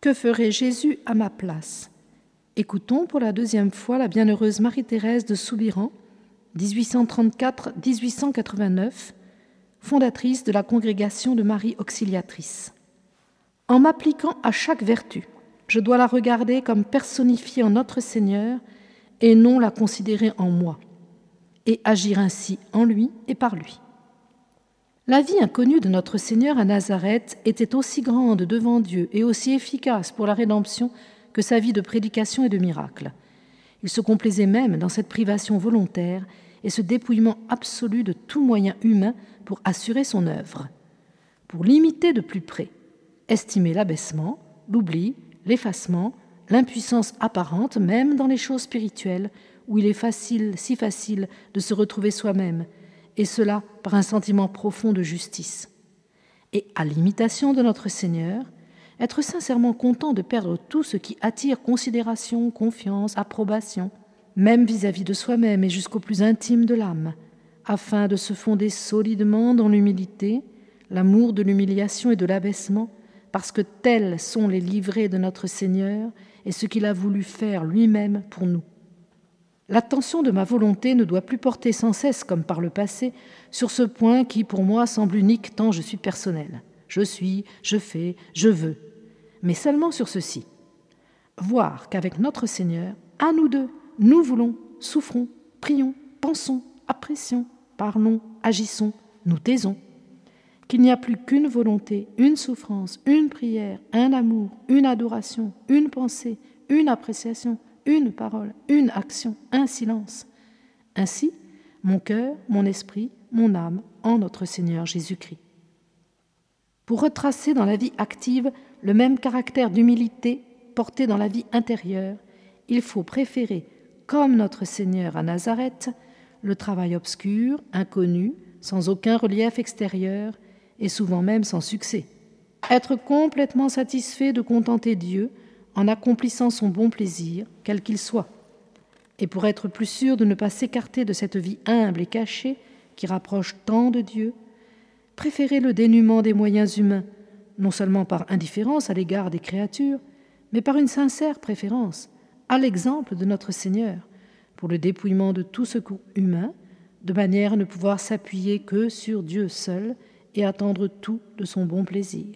Que ferait Jésus à ma place? Écoutons pour la deuxième fois la bienheureuse Marie-Thérèse de Soubiran, 1834-1889, fondatrice de la congrégation de Marie Auxiliatrice. En m'appliquant à chaque vertu, je dois la regarder comme personnifiée en notre Seigneur et non la considérer en moi, et agir ainsi en lui et par lui. La vie inconnue de notre Seigneur à Nazareth était aussi grande devant Dieu et aussi efficace pour la rédemption que sa vie de prédication et de miracle. Il se complaisait même dans cette privation volontaire et ce dépouillement absolu de tout moyen humain pour assurer son œuvre. Pour l'imiter de plus près, estimer l'abaissement, l'oubli, l'effacement, l'impuissance apparente même dans les choses spirituelles, où il est facile, si facile, de se retrouver soi-même, et cela par un sentiment profond de justice. Et à l'imitation de notre Seigneur, être sincèrement content de perdre tout ce qui attire considération, confiance, approbation, même vis-à-vis de soi-même et jusqu'au plus intime de l'âme, afin de se fonder solidement dans l'humilité, l'amour de l'humiliation et de l'abaissement, parce que tels sont les livrets de notre Seigneur et ce qu'il a voulu faire lui-même pour nous. L'attention de ma volonté ne doit plus porter sans cesse, comme par le passé, sur ce point qui pour moi semble unique tant je suis personnel. Je suis, je fais, je veux, mais seulement sur ceci. Voir qu'avec notre Seigneur, à nous deux, nous voulons, souffrons, prions, pensons, apprécions, parlons, agissons, nous taisons qu'il n'y a plus qu'une volonté, une souffrance, une prière, un amour, une adoration, une pensée, une appréciation, une parole, une action, un silence. Ainsi, mon cœur, mon esprit, mon âme en notre Seigneur Jésus-Christ. Pour retracer dans la vie active le même caractère d'humilité porté dans la vie intérieure, il faut préférer, comme notre Seigneur à Nazareth, le travail obscur, inconnu, sans aucun relief extérieur, et souvent même sans succès. Être complètement satisfait de contenter Dieu en accomplissant son bon plaisir, quel qu'il soit. Et pour être plus sûr de ne pas s'écarter de cette vie humble et cachée qui rapproche tant de Dieu, préférer le dénuement des moyens humains, non seulement par indifférence à l'égard des créatures, mais par une sincère préférence, à l'exemple de notre Seigneur, pour le dépouillement de tout secours humain, de manière à ne pouvoir s'appuyer que sur Dieu seul et attendre tout de son bon plaisir.